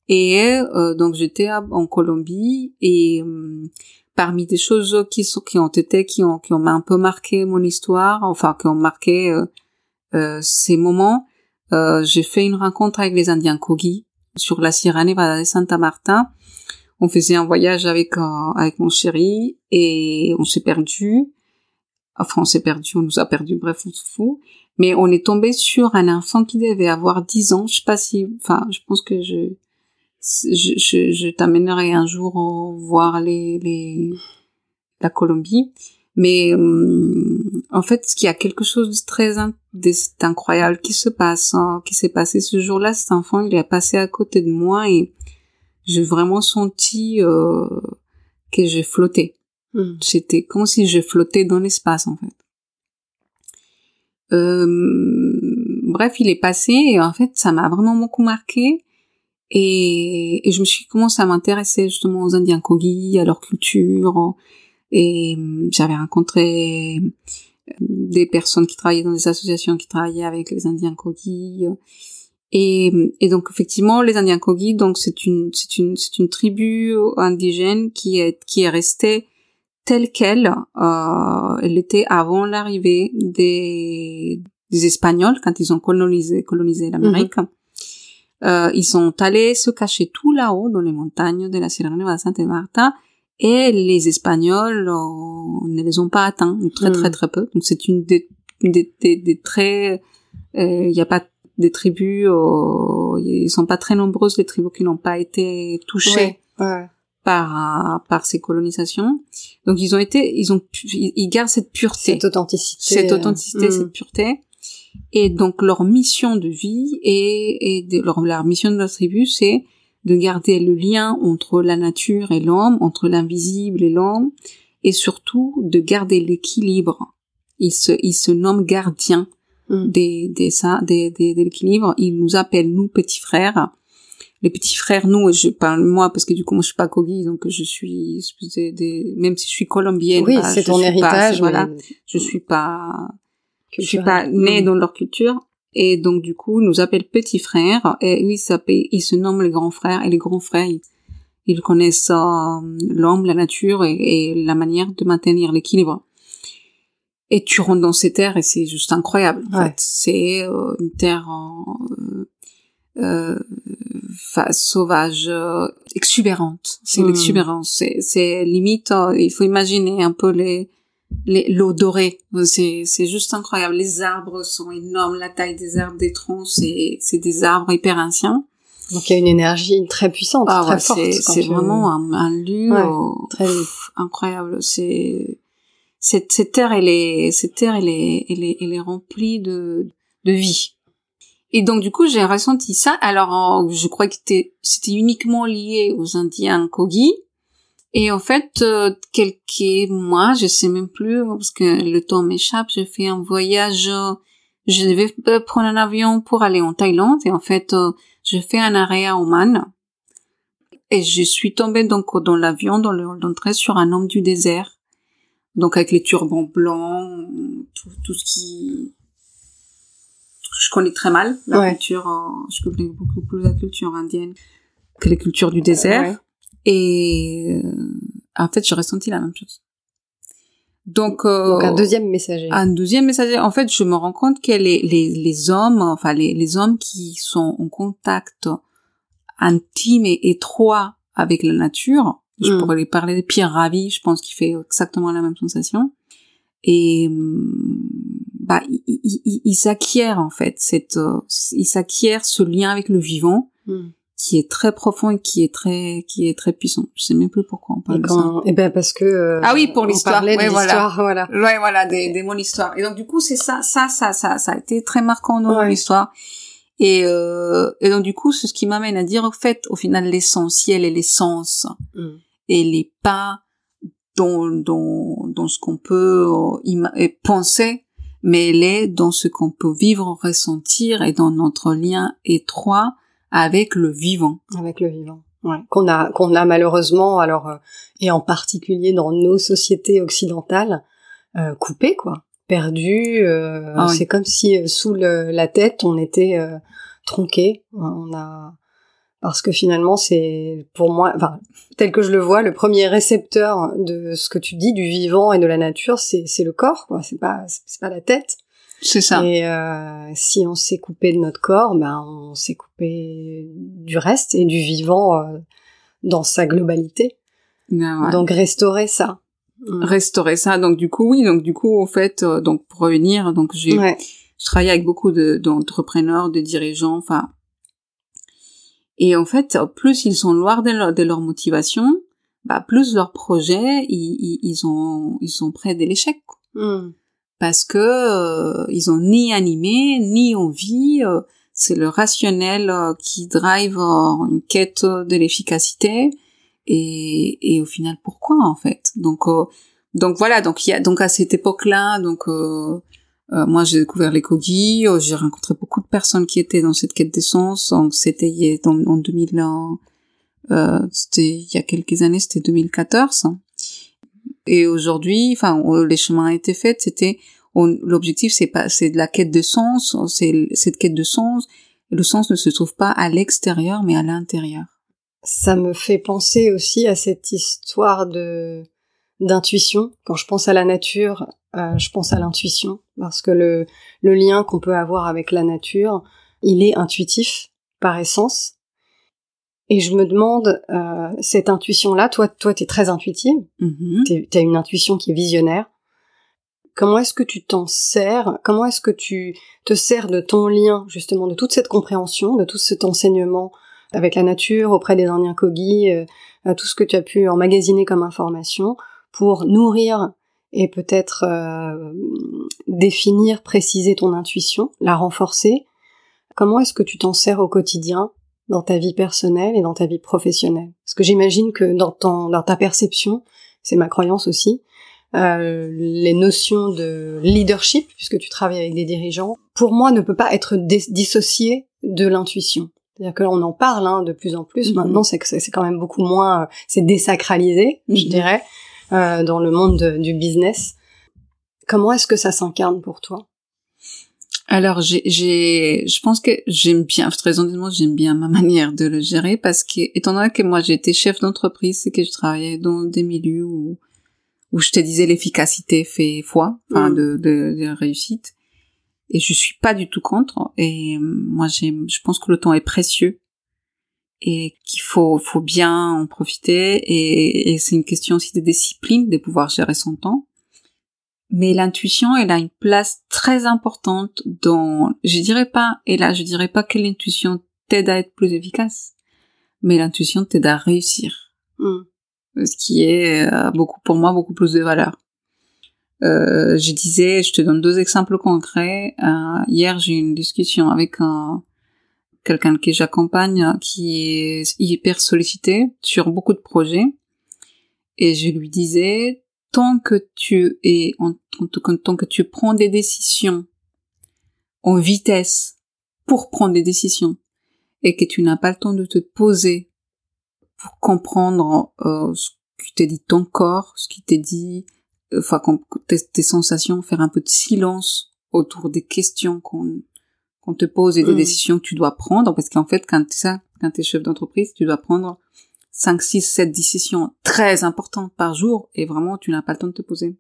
Et euh, donc, j'étais en Colombie et euh, parmi des choses qui sont, qui ont été, qui ont, qui ont un peu marqué mon histoire, enfin, qui ont marqué ces moments, euh, j'ai fait une rencontre avec les Indiens Kogi sur la Sierra Nevada de Santa Marta. On faisait un voyage avec euh, avec mon chéri et on s'est perdu. Enfin, on s'est perdu, on nous a perdu, bref, on se fout. Mais on est tombé sur un enfant qui devait avoir 10 ans. Je sais pas si, enfin, je pense que je, je, je, je t'amènerai un jour voir les, les, la Colombie. Mais hum, en fait, il y a quelque chose de très incroyable qui se passe, hein, qui s'est passé ce jour-là. Cet enfant, il est passé à côté de moi et j'ai vraiment senti euh, que j'ai flotté. Hmm. C'était comme si je flottais dans l'espace, en fait. Euh, bref, il est passé et en fait, ça m'a vraiment beaucoup marqué. Et, et, je me suis commencé à m'intéresser justement aux Indiens Kogi, à leur culture, et hum, j'avais rencontré hum, des personnes qui travaillaient dans des associations qui travaillaient avec les Indiens Kogi. Et, hum, et donc effectivement, les Indiens Kogi, donc c'est une c'est une c'est une tribu indigène qui est qui est restée telle qu'elle euh, elle était avant l'arrivée des des Espagnols quand ils ont colonisé colonisé l'Amérique. Mhm. Euh, ils sont allés se cacher tout là-haut dans les montagnes de la Sierra Nevada de Santa Marta et les Espagnols euh, ne les ont pas atteints très très hmm. très peu. Donc c'est une des des, des, des très il euh, n'y a pas des tribus euh, ils sont pas très nombreuses les tribus qui n'ont pas été touchées ouais, par par ces colonisations. Donc ils ont été ils ont ils gardent cette pureté, cette authenticité, cette authenticité, hmm. cette pureté. Et donc leur mission de vie et, et de, leur, leur mission de la tribu, c'est de garder le lien entre la nature et l'homme, entre l'invisible et l'homme, et surtout de garder l'équilibre. Il se, il se nomme gardien mm. des, des, ça, des, des, de l'équilibre. Il nous appelle nous petits frères. Les petits frères, nous, je parle moi parce que du coup moi je suis pas Kogi, donc je suis des, même si je suis colombienne. Oui, c'est ton héritage. voilà, je suis pas, je suis pas née mm. dans leur culture, et donc, du coup, nous appelle petit frère. Et lui, il, il se nomme les grands frères. Et les grands frères, ils, connaissent euh, l'homme, la nature et, la manière de maintenir l'équilibre. Et tu rentres dans ces terres et c'est juste incroyable. En fait. C'est euh, une terre euh, sauvage, exubérante. C'est hmm. l'exubérance. C'est limite, il faut imaginer un peu les l'eau dorée. C'est, c'est juste incroyable. Les arbres sont énormes, la taille des arbres, des troncs, c'est, c'est des arbres hyper anciens. Donc il y a une énergie très puissante, ah, très forte. C'est, vraiment un, un lieu très incroyable. C'est cette, cette terre, elle est, cette terre, elle est, elle est, elle est remplie de, de vie. Et donc du coup, j'ai ressenti ça. Alors, je crois que c'était uniquement lié aux Indiens Kogi, Et en fait, euh, quelques mois, je sais même plus parce que le temps m'échappe. J'ai fait un voyage. euh, je devais euh, prendre un avion pour aller en Thaïlande et en fait, euh, j'ai fait un arrêt à Oman et je suis tombée donc dans l'avion dans le hall d'entrée sur un homme du désert. Donc avec les turbans blancs, tout, tout ce qui je connais très mal la Ouais. culture, euh, je connais beaucoup plus la culture indienne que les cultures du désert. Ouais. Et euh, en fait, j'ai ressenti la même chose. Donc, euh, Donc un deuxième messager. un deuxième messager. En fait, je me rends compte que les, les, les hommes, enfin les, les hommes qui sont en contact intime et étroit avec la nature, je Mm. pourrais les parler de Pierre Ravi, je pense qu'il fait exactement la même sensation. Et hum, bah, ils, ils, ils- ils s'acquièrent en fait cette, euh, ils s'acquièrent ce lien avec le vivant Hmm. Qui est très profond et qui est très, qui est très puissant. Je sais même plus pourquoi on parle Et de ça. quand, eh ben parce que euh, Ah oui, pour l'histoire. parlait de Ouais, voilà. l'histoire, voilà. Ouais, voilà, des, des mon histoire. Et donc du coup, c'est ça, ça, ça, ça, ça a été très marquant dans Ouais. l'histoire. Et, euh, et donc du coup, c'est ce qui m'amène à dire, au fait, au final, l'essentiel et l'essence, Hmm. et les pas dans, dans, dans ce qu'on peut euh, et penser, mais elle est dans ce qu'on peut vivre, ressentir, et dans notre lien étroit avec le vivant. avec le vivant. Ouais. Qu'on a, qu'on a malheureusement, alors, euh, et en particulier dans nos sociétés occidentales, euh, coupé, quoi. Perdu. euh, Ah oui. C'est comme si euh, sous le- la tête, on était euh, tronqué. On a, parce que finalement, c'est pour moi, enfin, tel que je le vois, le premier récepteur de ce que tu dis du vivant et de la nature, c'est c'est le corps, quoi. C'est pas, c'est pas la tête. C'est ça. Et euh, si on s'est coupé de notre corps, ben on s'est coupé du reste et du vivant euh, dans sa globalité. Ouais. Donc restaurer ça. Restaurer ça. Donc du coup, oui. Donc du coup, au fait, euh, donc pour revenir, donc j'ai Ouais. je travaille avec beaucoup de- d'entrepreneurs, de, dirigeants, enfin. Et en fait, plus ils sont loin de leur, de leur motivation, bah, plus leurs projets, ils, ils, ils ont, ils sont près de l'échec. Mm. Parce que euh, ils ont ni animé, ni envie. euh, c'est le rationnel euh, qui drive euh, une quête de l'efficacité. Et, et au final, pourquoi en fait? Donc, euh, donc voilà. Donc il y a donc à cette époque-là, donc euh, euh, moi, j'ai découvert les euh, j'ai rencontré beaucoup de personnes qui étaient dans cette quête d'essence. Donc, c'était dans- en 2000, euh, c'était il y a quelques années, c'était 2014. Et aujourd'hui, enfin, les chemins ont été faits. C'était l'objectif, c'est pas, c'est de la quête de sens. C'est cette quête de sens. Le sens ne se trouve pas à l'extérieur, mais à l'intérieur. Ça me fait penser aussi à cette histoire de d'intuition. Quand je pense à la nature, euh, je pense à l'intuition parce que le le lien qu'on peut avoir avec la nature, il est intuitif par essence. Et je me demande euh, cette intuition-là. Toi, toi, t'es très intuitive. Mhm. tu as une intuition qui est visionnaire. Comment est-ce que tu t'en sers? Comment est-ce que tu te sers de ton lien, justement, de toute cette compréhension, de tout cet enseignement avec la nature, auprès des Indiens Kogi, euh, tout ce que tu as pu emmagasiner comme information, pour nourrir et peut-être euh, définir, préciser ton intuition, la renforcer? Comment est-ce que tu t'en sers au quotidien? Dans ta vie personnelle et dans ta vie professionnelle Parce que j'imagine que dans, ton, dans ta perception, c'est ma croyance aussi, euh, les notions de leadership, puisque tu travailles avec des dirigeants, pour moi ne peut pas être dé- dissocié de l'intuition. C'est-à-dire que là, on en parle hein, de plus en plus. Mhm. Maintenant, c'est que c'est quand même beaucoup moins, euh, c'est désacralisé, je Mhm. dirais, euh, dans le monde de- du business. Comment est-ce que ça s'incarne pour toi? Alors, j'ai, je pense que j'aime bien, très honnêtement, j'aime bien ma (laughs) manière de le gérer parce que, étant donné que moi j'étais chef d'entreprise et que je travaillais dans des milieux où, où je te disais l'efficacité fait foi, enfin, Mm. de, de, de réussite. Et je suis pas du tout contre. Et moi, j'aime, je pense que le temps est précieux et qu'il faut, faut bien en profiter. Et, et c'est une question aussi de discipline, de pouvoir gérer son temps. Mais l'intuition, elle a une place très importante dans, je dirais pas, et là, je dirais pas que l'intuition t'aide à être plus efficace, mais l'intuition t'aide à réussir. Hmm. Ce qui est euh, beaucoup, pour moi, beaucoup plus de valeur. Euh, je disais, je te donne deux exemples concrets. Euh, hier, j'ai eu une discussion avec un, quelqu'un que j'accompagne qui est hyper sollicité sur beaucoup de projets. et je lui disais, tant que tu es, en, tant que tu prends des décisions en vitesse pour prendre des décisions et que tu n'as pas le temps de te poser pour comprendre euh, ce qui t'est dit ton corps, ce qui t'est dit, enfin tes, tes, sensations, faire un peu de silence autour des questions qu'on qu'on te pose et des mm. décisions que tu dois prendre, parce qu'en fait, quand tu ça, quand t'es chef d'entreprise, tu dois prendre 5, 6, 7 décisions très importantes par jour et vraiment tu n'as pas le temps de te poser.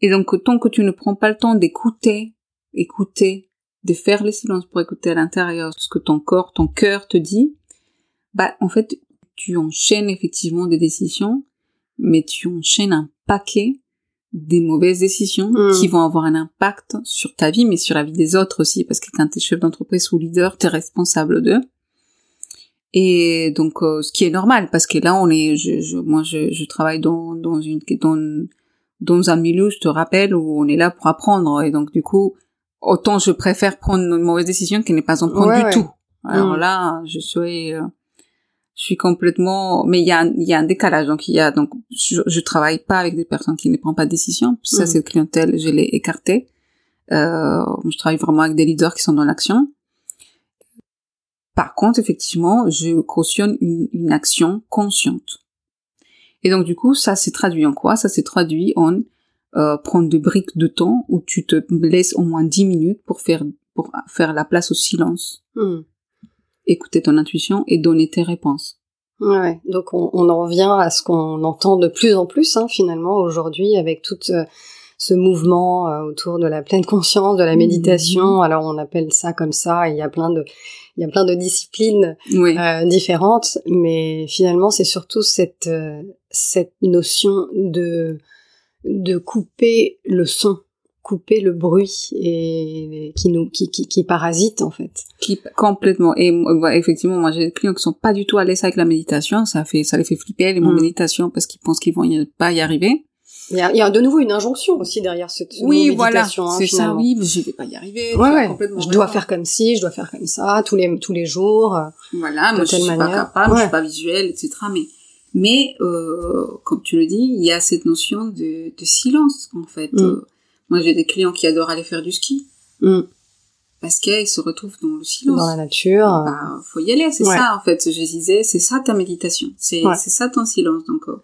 Et donc tant que tu ne prends pas le temps d'écouter, écouter, de faire le silence pour écouter à l'intérieur ce que ton corps, ton cœur te dit, bah en fait tu enchaînes effectivement des décisions, mais tu enchaînes un paquet des mauvaises décisions hmm. qui vont avoir un impact sur ta vie, mais sur la vie des autres aussi, parce que quand tu es chef d'entreprise ou leader, tu es responsable d'eux. Et donc, euh, ce qui est normal, parce que là, on est, je, je moi, je, je, travaille dans, dans une, dans, dans un milieu, je te rappelle, où on est là pour apprendre. Et donc, du coup, autant je préfère prendre une mauvaise décision qu'elle n'est pas en prendre du tout. Alors mm. là, je suis, euh, je suis complètement, mais il y a, il y a un décalage. Donc, il y a, donc, je, je travaille pas avec des personnes qui ne prennent pas de décision. Ça, mm. c'est le clientèle, je l'ai écarté. Euh, je travaille vraiment avec des leaders qui sont dans l'action. Par contre, effectivement, je cautionne une, une action consciente. Et donc, du coup, ça s'est traduit en quoi? Ça s'est traduit en euh, prendre des briques de temps où tu te laisses au moins 10 minutes pour faire, pour faire la place au silence. Hmm. Écouter ton intuition et donner tes réponses. Ouais, donc on, on en revient à ce qu'on entend de plus en plus hein, finalement aujourd'hui avec toute euh, ce mouvement euh, autour de la pleine conscience, de la méditation. Mhm. Alors on appelle ça comme ça. il y a plein de il y a plein de disciplines euh, différentes, mais finalement c'est surtout cette euh, cette notion de de couper le son, couper le bruit et qui nous qui, qui, qui parasite en fait. Qui complètement et effectivement moi j'ai des clients qui sont pas du tout à l'aise avec la méditation, ça fait ça les fait flipper les mots mm. méditation parce qu'ils pensent qu'ils vont pas y arriver. Il y, a, il y, a, de nouveau une injonction aussi derrière cette oui. Voilà, c'est ça, oui, mais je vais pas y arriver. Ouais, ouais. Je dois faire comme ci, je dois faire comme ça, tous les tous les jours. Euh, voilà, moi je suis manière. pas capable, je suis pas visuelle, etc. Mais mais euh, comme tu le dis, il y a cette notion de, de silence en fait. Mm. Euh, moi j'ai des clients qui adorent aller faire du ski. Mm. Parce qu'ils se retrouvent dans le silence. Dans la nature. Bah, faut y aller, c'est ça en fait. Je disais, c'est ça ta méditation, c'est c'est ça ton silence. Donc euh,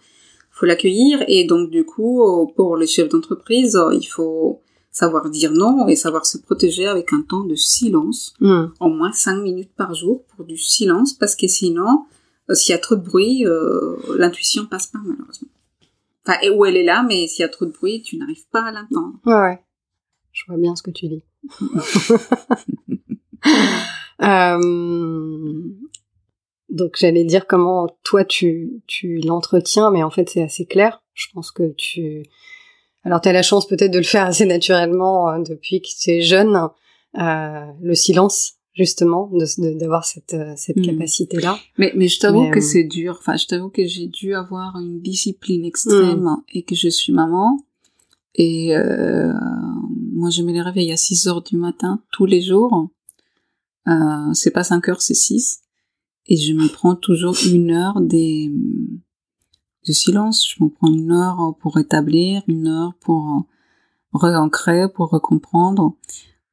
faut l'accueillir et donc du coup euh, pour les chefs d'entreprise euh, il faut savoir dire non et savoir se protéger avec un temps de silence hmm. au moins cinq minutes par jour pour du silence parce que sinon euh, s'il y a trop de bruit l'intuition passe pas malheureusement. Enfin et où elle est là mais s'il y a trop de bruit tu n'arrives pas à l'entendre. Ouais ouais. Je vois bien ce que tu dis. (laughs) Euh, donc j'allais dire comment toi tu, tu l'entretiens, mais en fait c'est assez clair. Je pense que tu... Alors tu as la chance peut-être de le faire assez naturellement euh, depuis que tu es jeune, euh, le silence justement, d'avoir cette, euh, cette hmm. capacité-là. Mais, mais je t'avoue que c'est dur. Enfin, je t'avoue que j'ai dû avoir une discipline extrême hmm. et que je suis maman. Et moi, je me réveille à 6 heures du matin tous les jours. Euh, c'est pas 5 heures, c'est 6 et je me prends toujours une heure des, de silence. Je me prends une heure pour rétablir, une heure pour réancrer, pour recomprendre.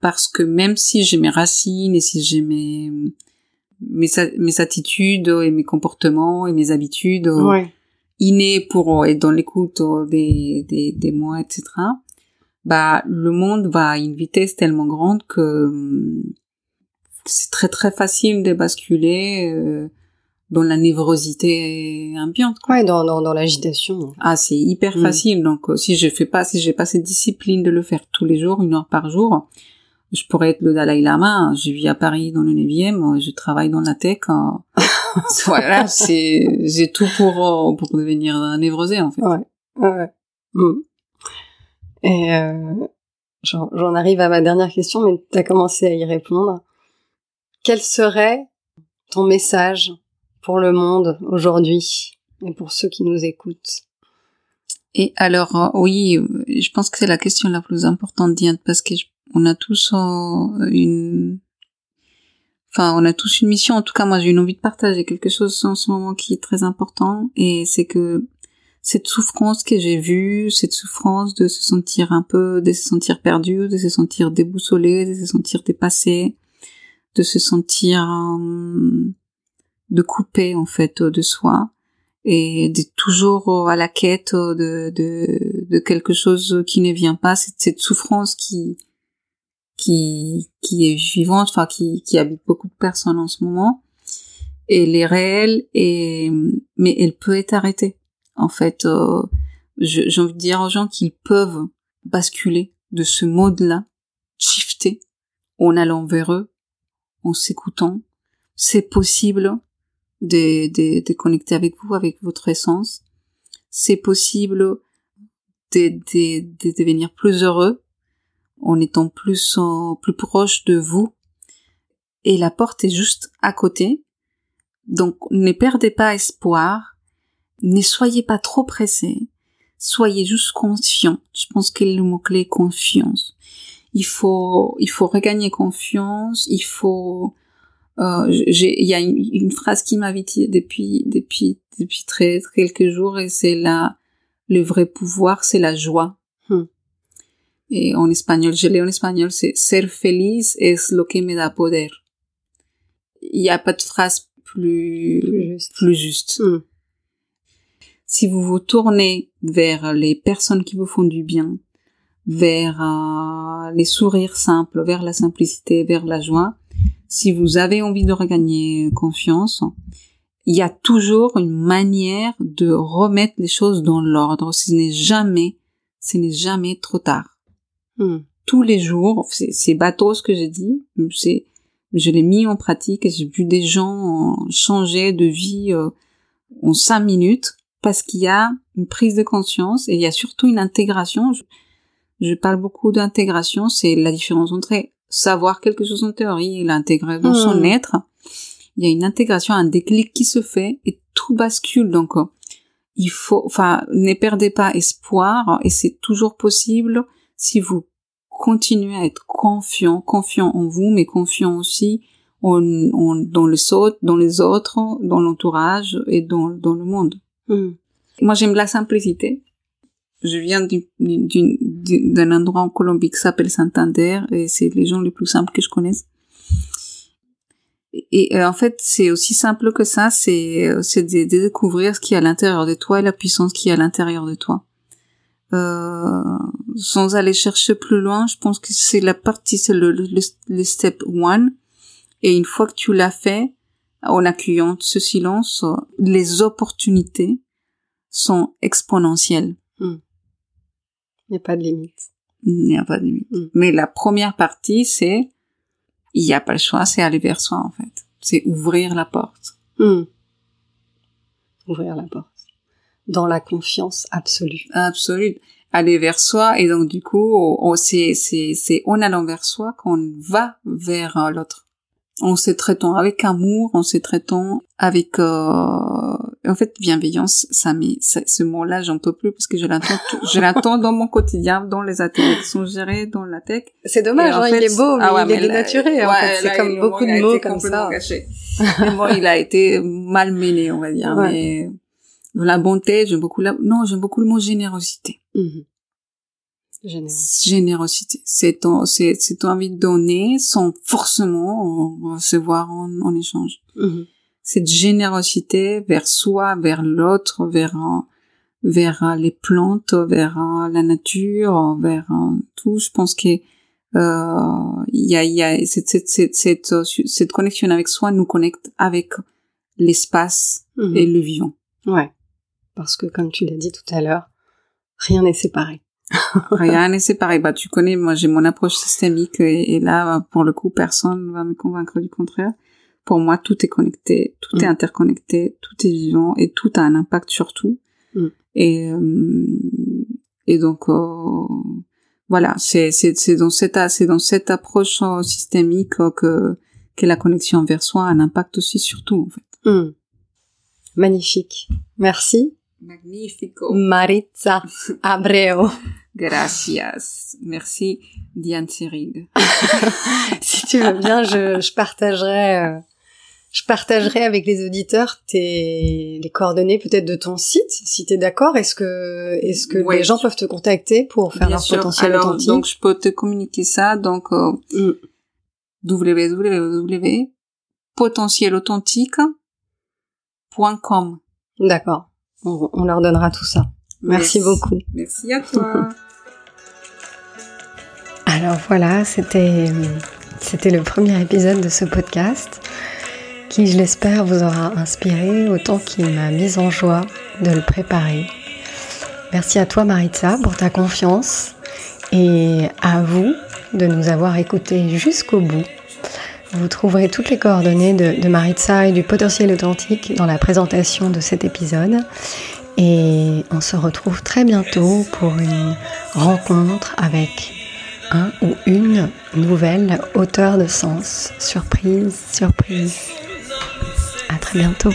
Parce que même si j'ai mes racines et si j'ai mes, mes, mes attitudes et mes comportements et mes habitudes ouais. innés pour être dans l'écoute des, des, des mois, etc., bah, le monde va à une vitesse tellement grande que c'est très très facile de basculer euh, dans la névrosité ambiante. Quoi. Ouais, dans, dans, dans l'agitation. Ah, c'est hyper mm. facile. Donc, euh, si je fais pas, si j'ai pas cette discipline de le faire tous les jours, une heure par jour, je pourrais être le Dalai Lama. Je vis à Paris dans le 9e, je travaille dans la tech. (laughs) voilà, c'est, j'ai tout pour, euh, pour devenir névrosé, en fait. Ouais, ouais. Mm. Et euh, j'en arrive à ma dernière question, mais tu as commencé à y répondre quel serait ton message pour le monde aujourd'hui et pour ceux qui nous écoutent? Et alors, euh, oui, je pense que c'est la question la plus importante, Diane, parce que on a tous euh, une, enfin, on a tous une mission. En tout cas, moi, j'ai une envie de partager quelque chose en ce moment qui est très important, et c'est que cette souffrance que j'ai vue, cette souffrance de se sentir un peu, de se sentir perdu, de se sentir déboussolé, de se sentir dépassé, de se sentir euh, de couper en fait de soi et d'être toujours à la quête de, de, de quelque chose qui ne vient pas, cette, cette souffrance qui qui qui est vivante, enfin qui qui habite beaucoup de personnes en ce moment. Elle est réelle et mais elle peut être arrêtée. En fait, euh, j'ai envie de dire aux gens qu'ils peuvent basculer de ce mode-là, shifter en allant vers eux, en s'écoutant. C'est possible de, de, de connecter avec vous, avec votre essence. C'est possible de, de, de devenir plus heureux en étant plus, plus proche de vous. Et la porte est juste à côté. Donc, ne perdez pas espoir. Ne soyez pas trop pressés. Soyez juste confiant. Je pense que le mot-clé confiance. Il faut, il faut regagner confiance. Il faut, euh, il y a une, phrase qui m'invite depuis, depuis, depuis très, quelques jours et c'est là, le vrai pouvoir, c'est la joie. Hmm. Et en espagnol, je l'ai en espagnol, c'est ser feliz es lo que me da poder. Il n'y a pas de phrase plus, plus juste. Hmm. Si vous vous tournez vers les personnes qui vous font du bien, vers euh, les sourires simples, vers la simplicité, vers la joie, si vous avez envie de regagner confiance, il y a toujours une manière de remettre les choses dans l'ordre. Ce n'est jamais, ce n'est jamais trop tard. Hmm. Tous les jours, c'est bateau ce que j'ai dit, c'est, je l'ai mis en pratique et j'ai vu des gens changer de vie euh, en cinq minutes parce qu'il y a une prise de conscience et il y a surtout une intégration. Je, je parle beaucoup d'intégration, c'est la différence entre savoir quelque chose en théorie et l'intégrer dans son hmm. être. Il y a une intégration, un déclic qui se fait et tout bascule. Donc, il faut, enfin, ne perdez pas espoir et c'est toujours possible si vous continuez à être confiant, confiant en vous, mais confiant aussi en, dans les autres, dans les autres, dans l'entourage et dans, dans le monde. Hmm. Moi, j'aime la simplicité. Je viens d'un endroit en Colombie qui s'appelle Santander et c'est les gens les plus simples que je connaisse. Et, en fait, c'est aussi simple que ça, c'est c'est de, découvrir ce qui est à l'intérieur de toi et la puissance qui est à l'intérieur de toi. Euh, sans aller chercher plus loin, je pense que c'est la partie, c'est le, le, step one. Et une fois que tu l'as fait, en accueillant ce silence, les opportunités sont exponentielles. Hmm. Il n'y a pas de limite. Il n'y a pas de limite. Hmm. Mais la première partie, c'est, il n'y a pas le choix, c'est aller vers soi, en fait. C'est ouvrir la porte. Hmm. Ouvrir la porte. Dans la confiance absolue. Absolue. Aller vers soi, et donc, du coup, c'est, c'est, c'est en allant vers soi qu'on va vers euh, l'autre en se traitant avec amour, en se traitant avec euh, en fait bienveillance. Ça mais ce mot-là, j'en peux plus parce que je l'entends, je l'entends dans mon quotidien, dans les ateliers qui sont gérés dans la tech. C'est dommage, hein, il est beau, mais ah il est dénaturé. en fait, c'est comme beaucoup de mots comme ça. (laughs) bon, il a été malmené, on va dire. Mais la bonté, j'aime beaucoup la, non, j'aime beaucoup le mot générosité. Mhm. Générosité. Générosité. C'est ton, c'est, c'est envie de donner sans forcément recevoir en, en échange. Mhm. Cette générosité vers soi, vers l'autre, vers, vers les plantes, vers la nature, vers tout. Je pense que euh, il y a, y a cette, cette, cette, cette, cette connexion avec soi nous connecte avec l'espace mhm. et le vivant. Ouais. Parce que comme tu l'as dit tout à l'heure, rien n'est séparé. (laughs) Rien n'est séparé. Bah, tu connais, moi, j'ai mon approche systémique et, là, pour le coup, personne ne va me convaincre du contraire. Pour moi, tout est connecté, tout est mm. interconnecté, tout est vivant et tout a un impact sur tout. Mm. Et, euh, et donc, euh, voilà, c'est, c'est, c'est dans cette, c'est dans cette approche euh, systémique que, que la connexion vers soi a un impact aussi sur tout, en fait. Mm. Magnifique. Merci. Magnifico. Maritza Abreu. Gracias. Merci, Diane Serig. (laughs) si tu veux bien, je, je partagerai euh, Je partagerai avec les auditeurs tes les coordonnées peut-être de ton site, si tu es d'accord. Est-ce que est-ce que les gens peuvent te contacter pour faire Bien leur sûr. potentiel Alors, authentique Donc, je peux te communiquer ça. Donc, euh, Mm. www.potentieelauthentique.com. D'accord. On, on leur donnera tout ça. Merci beaucoup. Merci à toi. (laughs) Alors voilà, c'était c'était le premier épisode de ce podcast qui, je l'espère, vous aura inspiré autant qu'il m'a mise en joie de le préparer. Merci à toi Maritza pour ta confiance et à vous de nous avoir écoutés jusqu'au bout. Vous trouverez toutes les coordonnées de, de Maritza et du potentiel authentique dans la présentation de cet épisode. Et on se retrouve très bientôt pour une rencontre avec un ou une nouvelle auteur de sens. Surprise, surprise. Très bientôt.